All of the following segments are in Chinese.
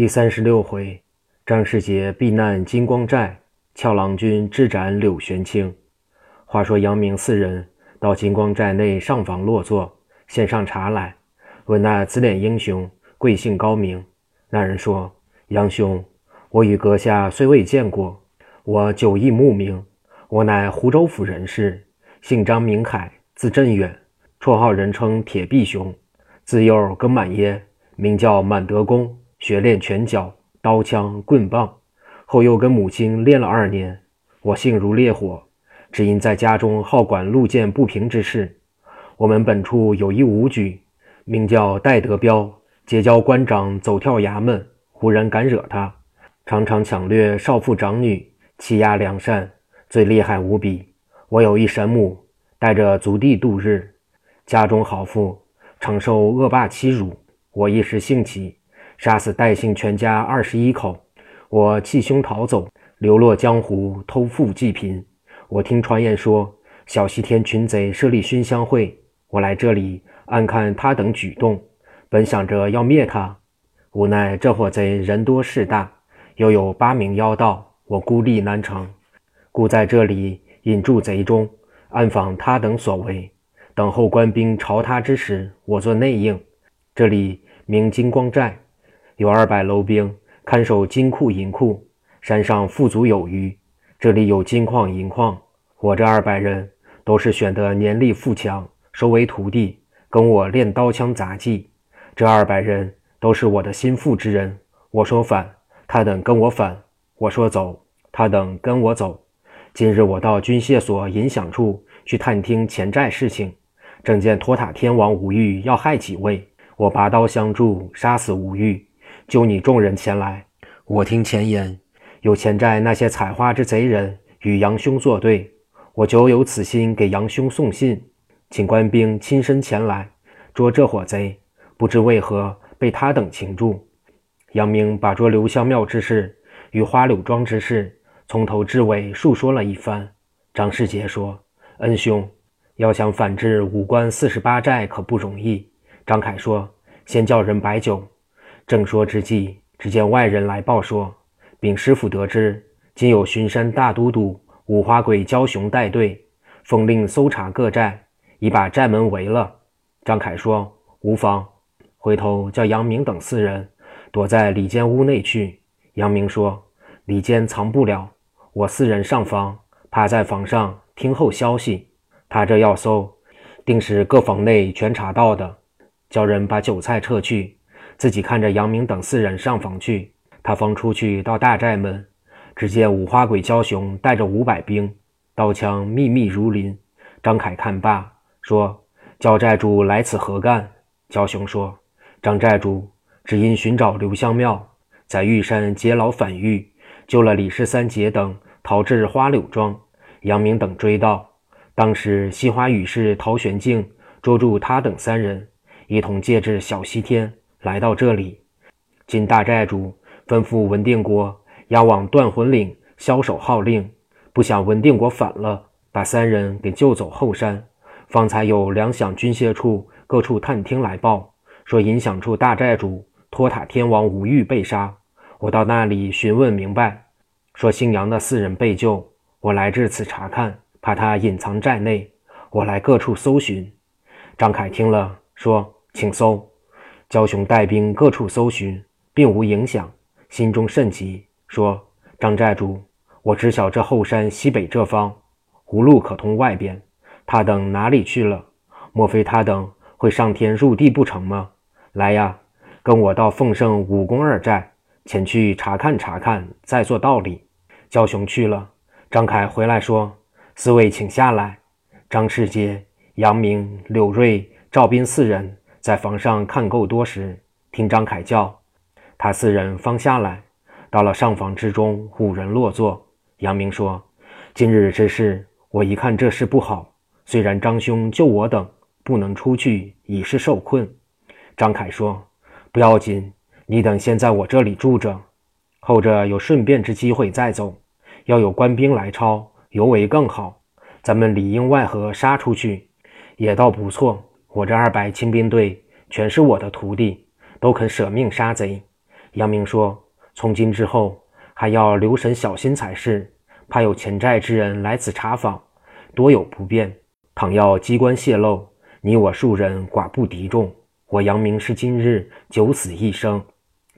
第三十六回，张世杰避难金光寨，俏郎君智斩柳玄清。话说杨明四人到金光寨内上房落座，献上茶来，问那紫脸英雄贵姓高名。那人说：“杨兄，我与阁下虽未见过，我久忆慕名。我乃湖州府人士，姓张名凯，字振远，绰号人称铁臂熊。自幼耕满耶，名叫满德公。”学练拳脚、刀枪棍棒，后又跟母亲练了二年。我性如烈火，只因在家中好管路见不平之事。我们本处有一武举，名叫戴德彪，结交官长走跳衙门，无人敢惹他，常常抢掠少妇长女，欺压良善，最厉害无比。我有一神母，带着族弟度日，家中好富常受恶霸欺辱，我一时兴起。杀死戴姓全家二十一口，我弃兄逃走，流落江湖，偷富济贫。我听传言说，小西天群贼设立熏香会，我来这里暗看他等举动，本想着要灭他，无奈这伙贼人多势大，又有八名妖道，我孤立难成，故在这里引住贼中，暗访他等所为，等候官兵朝他之时，我做内应。这里名金光寨。有二百楼兵看守金库银库，山上富足有余。这里有金矿银矿，我这二百人都是选得年力富强，收为徒弟，跟我练刀枪杂技。这二百人都是我的心腹之人。我说反，他等跟我反；我说走，他等跟我走。今日我到军械所银享处去探听钱债事情，正见托塔天王吴玉要害几位，我拔刀相助，杀死吴玉。就你众人前来，我听前言，有前寨那些采花之贼人与杨兄作对，我久有此心给杨兄送信，请官兵亲身前来捉这伙贼。不知为何被他等擒住。杨明把捉刘香庙之事与花柳庄之事从头至尾述说了一番。张世杰说：“恩兄，要想反制五关四十八寨可不容易。”张凯说：“先叫人摆酒。”正说之际，只见外人来报说，禀师傅得知，今有巡山大都督五花鬼焦雄带队，奉令搜查各寨，已把寨门围了。张凯说：“无妨。”回头叫杨明等四人躲在里间屋内去。杨明说：“里间藏不了，我四人上房，趴在房上听候消息。他这要搜，定是各房内全查到的。叫人把酒菜撤去。”自己看着杨明等四人上房去，他方出去到大寨门，只见五花鬼焦雄带着五百兵，刀枪密密如林。张凯看罢，说：“焦寨主来此何干？”焦雄说：“张寨主只因寻找刘香庙，在玉山劫牢反狱，救了李氏三姐等，逃至花柳庄。杨明等追到，当时西花羽士陶玄静捉住他等三人，一同借至小西天。”来到这里，金大寨主吩咐文定国押往断魂岭枭首号令，不想文定国反了，把三人给救走后山。方才有粮饷军械处各处探听来报，说银响处大寨主托塔天王吴玉被杀。我到那里询问明白，说姓杨的四人被救。我来至此查看，怕他隐藏寨内，我来各处搜寻。张凯听了，说：“请搜。”焦雄带兵各处搜寻，并无影响，心中甚急，说：“张寨主，我知晓这后山西北这方无路可通外边，他等哪里去了？莫非他等会上天入地不成吗？来呀，跟我到凤圣武功二寨前去查看查看，再做道理。”焦雄去了，张凯回来说：“四位请下来。”张世杰、杨明、柳瑞、赵斌四人。在房上看够多时，听张凯叫，他四人方下来，到了上房之中，五人落座。杨明说：“今日之事，我一看这事不好。虽然张兄救我等，不能出去，已是受困。”张凯说：“不要紧，你等先在我这里住着，后着有顺便之机会再走。要有官兵来抄，尤为更好。咱们里应外合杀出去，也倒不错。”我这二百亲兵队全是我的徒弟，都肯舍命杀贼。杨明说：“从今之后，还要留神小心才是，怕有前债之人来此查访，多有不便。倘要机关泄露，你我数人寡不敌众。我杨明是今日九死一生。”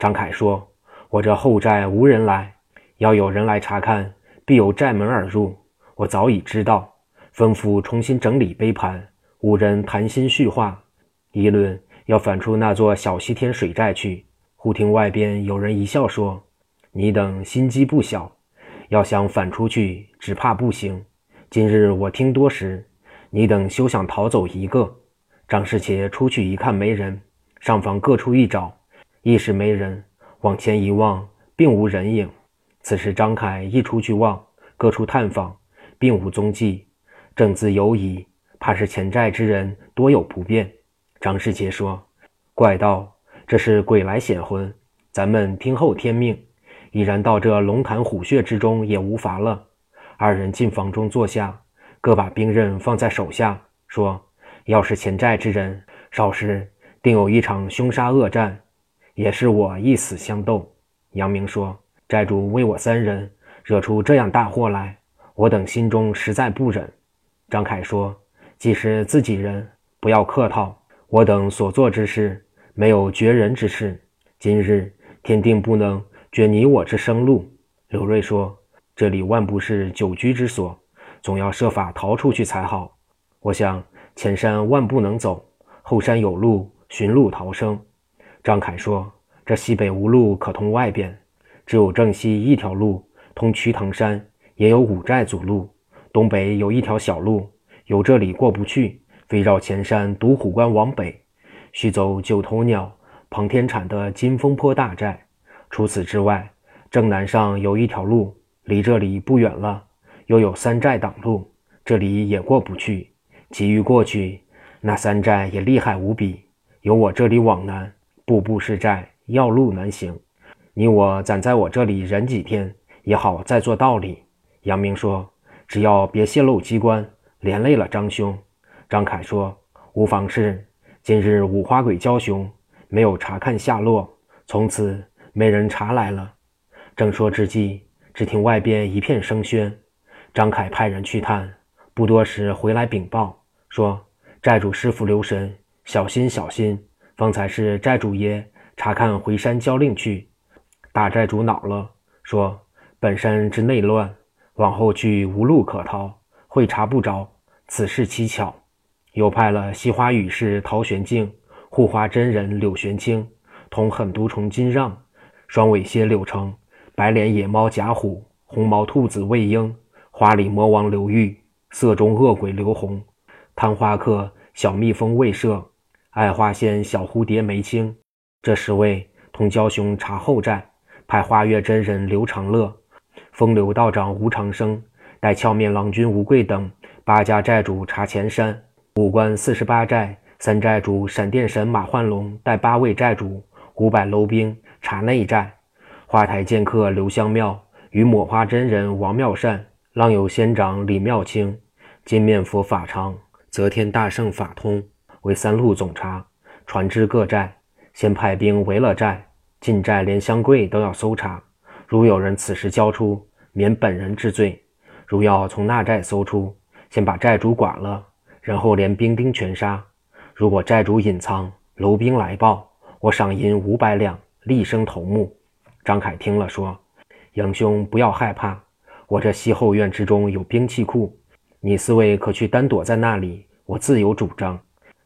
张凯说：“我这后寨无人来，要有人来查看，必有寨门而入。我早已知道，吩咐重新整理杯盘，五人谈心叙话，议论要返出那座小西天水寨去。忽听外边有人一笑说：‘你等心机不小，要想返出去，只怕不行。今日我听多时，你等休想逃走一个。’张世杰出去一看，没人，上房各处一找。”亦是没人，往前一望，并无人影。此时张凯一出去望，各处探访，并无踪迹，正自犹疑，怕是欠债之人多有不便。张世杰说：“怪道，这是鬼来显魂，咱们听候天命。已然到这龙潭虎穴之中，也无乏了。”二人进房中坐下，各把兵刃放在手下，说：“要是欠债之人，少时定有一场凶杀恶战。”也是我一死相斗。杨明说：“寨主为我三人惹出这样大祸来，我等心中实在不忍。”张凯说：“既是自己人，不要客套。我等所做之事，没有绝人之事。今日天定不能绝你我之生路。”刘瑞说：“这里万不是久居之所，总要设法逃出去才好。我想前山万不能走，后山有路，寻路逃生。”张凯说：“这西北无路可通外边，只有正西一条路通瞿塘山，也有五寨阻路。东北有一条小路，由这里过不去，非绕前山独虎关往北，须走九头鸟、庞天产的金峰坡大寨。除此之外，正南上有一条路，离这里不远了，又有三寨挡路，这里也过不去。急于过去，那三寨也厉害无比，由我这里往南。”步步是寨，要路难行。你我暂在我这里忍几天，也好再做道理。杨明说：“只要别泄露机关，连累了张兄。”张凯说：“无妨事。今日五花鬼蛟雄没有查看下落，从此没人查来了。”正说之际，只听外边一片声喧。张凯派人去探，不多时回来禀报说：“寨主师傅留神，小心小心。”方才是寨主爷查看回山交令去，大寨主恼了，说：“本山之内乱，往后去无路可逃，会查不着，此事蹊跷。”又派了西花羽士陶玄静、护花真人柳玄清、同狠毒虫金让、双尾蝎柳成、白脸野猫贾虎、红毛兔子魏婴、花里魔王刘玉、色中恶鬼刘红、贪花客小蜜蜂魏社。爱花仙小蝴蝶梅青，这十位同蛟雄查后寨，派花月真人刘长乐、风流道长吴长生，带俏面郎君吴贵等八家寨主查前山。五关四十八寨三寨主闪电神马焕龙带八位寨主五百楼兵查内寨。花台剑客刘香庙与抹花真人王妙善、浪有仙长李妙清、金面佛法常、则天大圣法通。为三路总查，传至各寨，先派兵围了寨，进寨连香柜都要搜查。如有人此时交出，免本人之罪；如要从那寨搜出，先把寨主剐了，然后连兵丁全杀。如果寨主隐藏，楼兵来报，我赏银五百两，立生头目。张凯听了说：“杨兄不要害怕，我这西后院之中有兵器库，你四位可去单躲在那里，我自有主张。”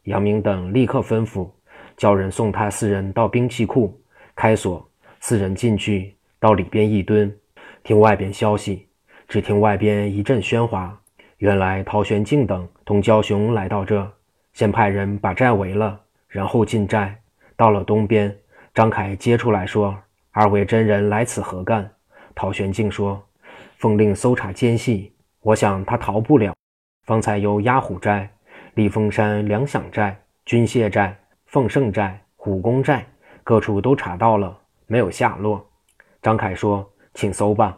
杨明等立刻吩咐，叫人送他四人到兵器库开锁。四人进去，到里边一蹲，听外边消息。只听外边一阵喧哗，原来陶玄静等同焦雄来到这，先派人把寨围了，然后进寨。到了东边，张凯接出来说：“二位真人来此何干？”陶玄静说：“奉令搜查奸细，我想他逃不了。方才由压虎寨。”立峰山粮饷寨、军械寨、奉圣寨、虎公寨各处都查到了，没有下落。张凯说：“请搜吧。”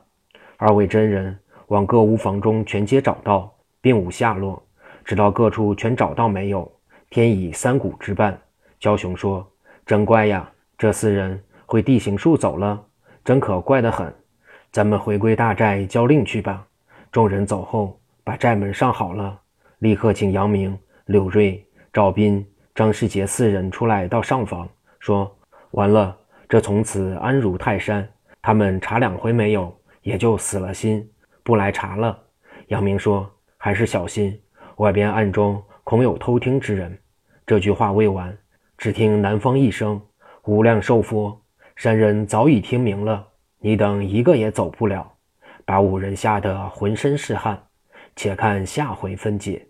二位真人往各屋房中全皆找到，并无下落。直到各处全找到没有，天已三鼓之半。焦雄说：“真乖呀，这四人会地形术走了，真可怪得很。咱们回归大寨交令去吧。众人走后，把寨门上好了，立刻请杨明、柳瑞、赵斌、张世杰四人出来到上房，说：“完了，这从此安如泰山。他们查两回没有，也就死了心，不来查了。”杨明说：“还是小心，外边暗中恐有偷听之人。”这句话未完，只听南方一声：“无量寿佛，山人早已听明了，你等一个也走不了。”把五人吓得浑身是汗。且看下回分解。